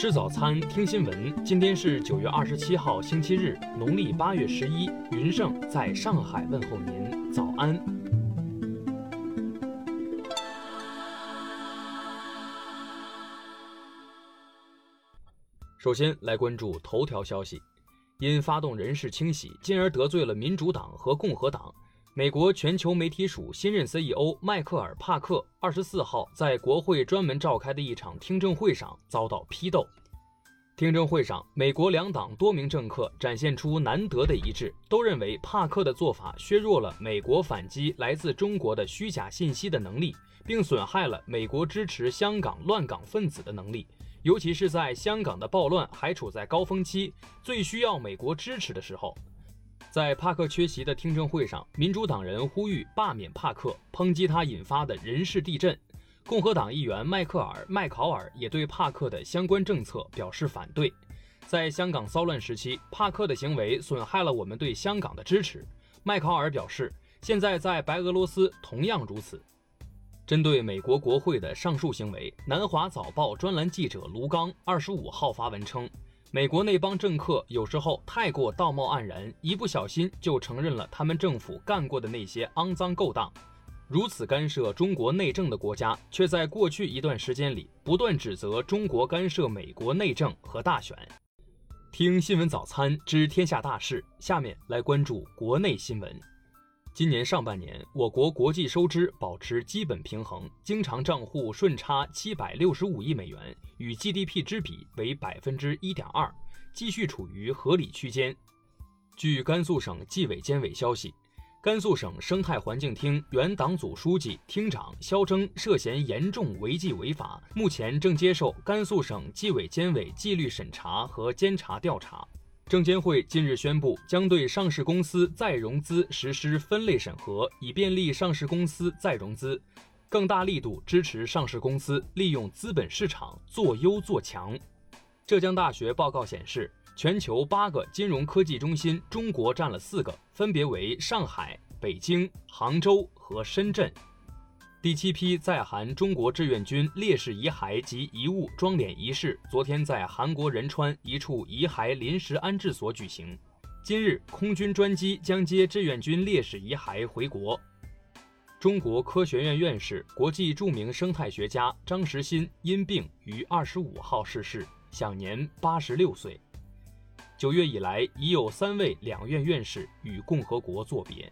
吃早餐，听新闻。今天是九月二十七号，星期日，农历八月十一。云盛在上海问候您，早安。首先来关注头条消息，因发动人事清洗，进而得罪了民主党和共和党。美国全球媒体署新任 CEO 迈克尔·帕克二十四号在国会专门召开的一场听证会上遭到批斗。听证会上，美国两党多名政客展现出难得的一致，都认为帕克的做法削弱了美国反击来自中国的虚假信息的能力，并损害了美国支持香港乱港分子的能力，尤其是在香港的暴乱还处在高峰期、最需要美国支持的时候。在帕克缺席的听证会上，民主党人呼吁罢免帕克，抨击他引发的人事地震。共和党议员迈克尔·麦考尔也对帕克的相关政策表示反对。在香港骚乱时期，帕克的行为损害了我们对香港的支持。麦考尔表示，现在在白俄罗斯同样如此。针对美国国会的上述行为，南华早报专栏记者卢刚二十五号发文称。美国那帮政客有时候太过道貌岸然，一不小心就承认了他们政府干过的那些肮脏勾当。如此干涉中国内政的国家，却在过去一段时间里不断指责中国干涉美国内政和大选。听新闻早餐知天下大事，下面来关注国内新闻。今年上半年，我国国际收支保持基本平衡，经常账户顺差七百六十五亿美元，与 GDP 之比为百分之一点二，继续处于合理区间。据甘肃省纪委监委消息，甘肃省生态环境厅原党组书记、厅长肖征涉嫌严重违纪违法，目前正接受甘肃省纪委监委纪律审查和监察调查。证监会近日宣布，将对上市公司再融资实施分类审核，以便利上市公司再融资，更大力度支持上市公司利用资本市场做优做强。浙江大学报告显示，全球八个金融科技中心，中国占了四个，分别为上海、北京、杭州和深圳。第七批在韩中国志愿军烈士遗骸及遗物装殓仪式昨天在韩国仁川一处遗骸临时安置所举行。今日，空军专机将接志愿军烈士遗骸回国。中国科学院院士、国际著名生态学家张时新因病于二十五号逝世，享年八十六岁。九月以来，已有三位两院院士与共和国作别。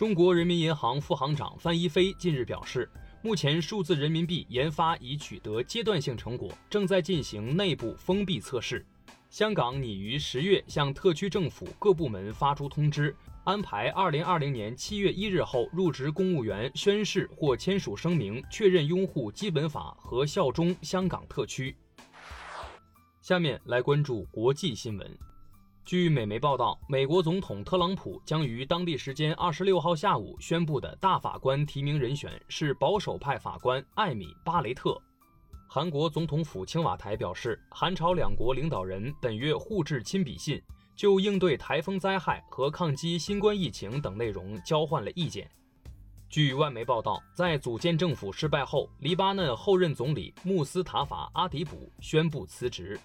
中国人民银行副行长范一飞近日表示，目前数字人民币研发已取得阶段性成果，正在进行内部封闭测试。香港拟于十月向特区政府各部门发出通知，安排二零二零年七月一日后入职公务员宣誓或签署声明，确认拥护基本法和效忠香港特区。下面来关注国际新闻。据美媒报道，美国总统特朗普将于当地时间二十六号下午宣布的大法官提名人选是保守派法官艾米·巴雷特。韩国总统府青瓦台表示，韩朝两国领导人本月互致亲笔信，就应对台风灾害和抗击新冠疫情等内容交换了意见。据外媒报道，在组建政府失败后，黎巴嫩后任总理穆斯塔法·阿迪卜宣布辞职。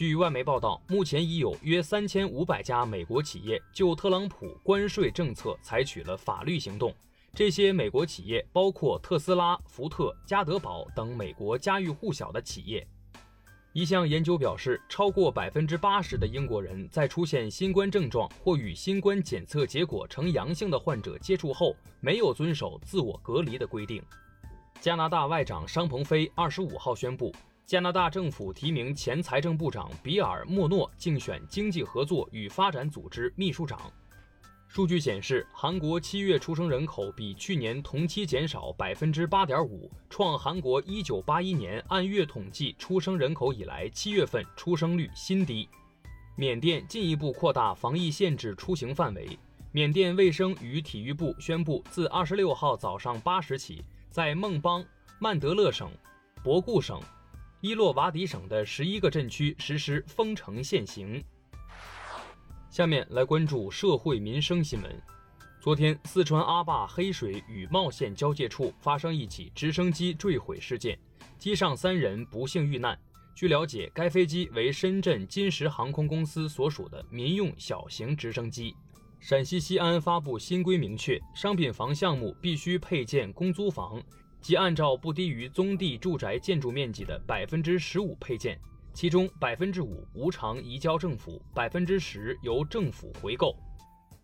据外媒报道，目前已有约三千五百家美国企业就特朗普关税政策采取了法律行动。这些美国企业包括特斯拉、福特、加德堡等美国家喻户晓的企业。一项研究表示，超过百分之八十的英国人在出现新冠症状或与新冠检测结果呈阳性的患者接触后，没有遵守自我隔离的规定。加拿大外长商鹏飞二十五号宣布。加拿大政府提名前财政部长比尔·莫诺竞选经济合作与发展组织秘书长。数据显示，韩国七月出生人口比去年同期减少百分之八点五，创韩国一九八一年按月统计出生人口以来七月份出生率新低。缅甸进一步扩大防疫限制出行范围。缅甸卫生与体育部宣布，自二十六号早上八时起，在孟邦、曼德勒省、博固省。伊洛瓦底省的十一个镇区实施封城限行。下面来关注社会民生新闻。昨天，四川阿坝黑水与茂县交界处发生一起直升机坠毁事件，机上三人不幸遇难。据了解，该飞机为深圳金石航空公司所属的民用小型直升机。陕西西安发布新规，明确商品房项目必须配建公租房，即按照不低于宗地住宅建筑面积的百分之十五配建，其中百分之五无偿移交政府，百分之十由政府回购。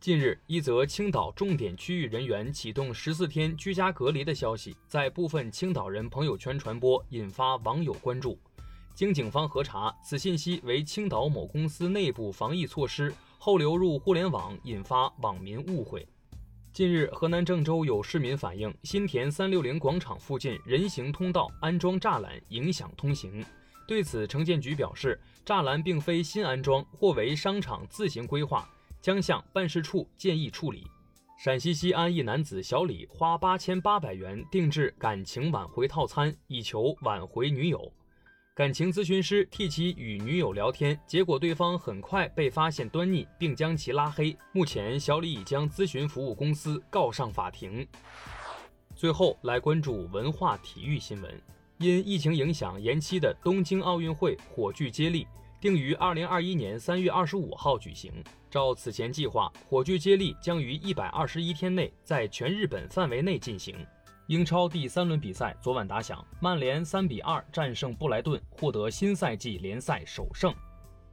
近日，一则青岛重点区域人员启动十四天居家隔离的消息在部分青岛人朋友圈传播，引发网友关注。经警方核查，此信息为青岛某公司内部防疫措施，后流入互联网，引发网民误会。近日，河南郑州有市民反映，新田三六零广场附近人行通道安装栅栏，影响通行。对此，城建局表示，栅栏并非新安装，或为商场自行规划，将向办事处建议处理。陕西西安一男子小李花八千八百元定制感情挽回套餐，以求挽回女友。感情咨询师替其与女友聊天，结果对方很快被发现端倪，并将其拉黑。目前，小李已将咨询服务公司告上法庭。最后来关注文化体育新闻，因疫情影响延期的东京奥运会火炬接力定于二零二一年三月二十五号举行。照此前计划，火炬接力将于一百二十一天内在全日本范围内进行。英超第三轮比赛昨晚打响，曼联三比二战胜布莱顿，获得新赛季联赛首胜。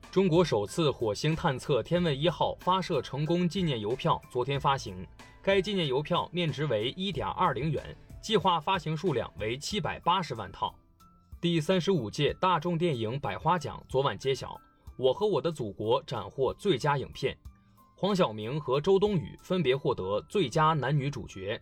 中国首次火星探测天问一号发射成功纪念邮票昨天发行，该纪念邮票面值为一点二零元，计划发行数量为七百八十万套。第三十五届大众电影百花奖昨晚揭晓，《我和我的祖国》斩获最佳影片，黄晓明和周冬雨分别获得最佳男女主角。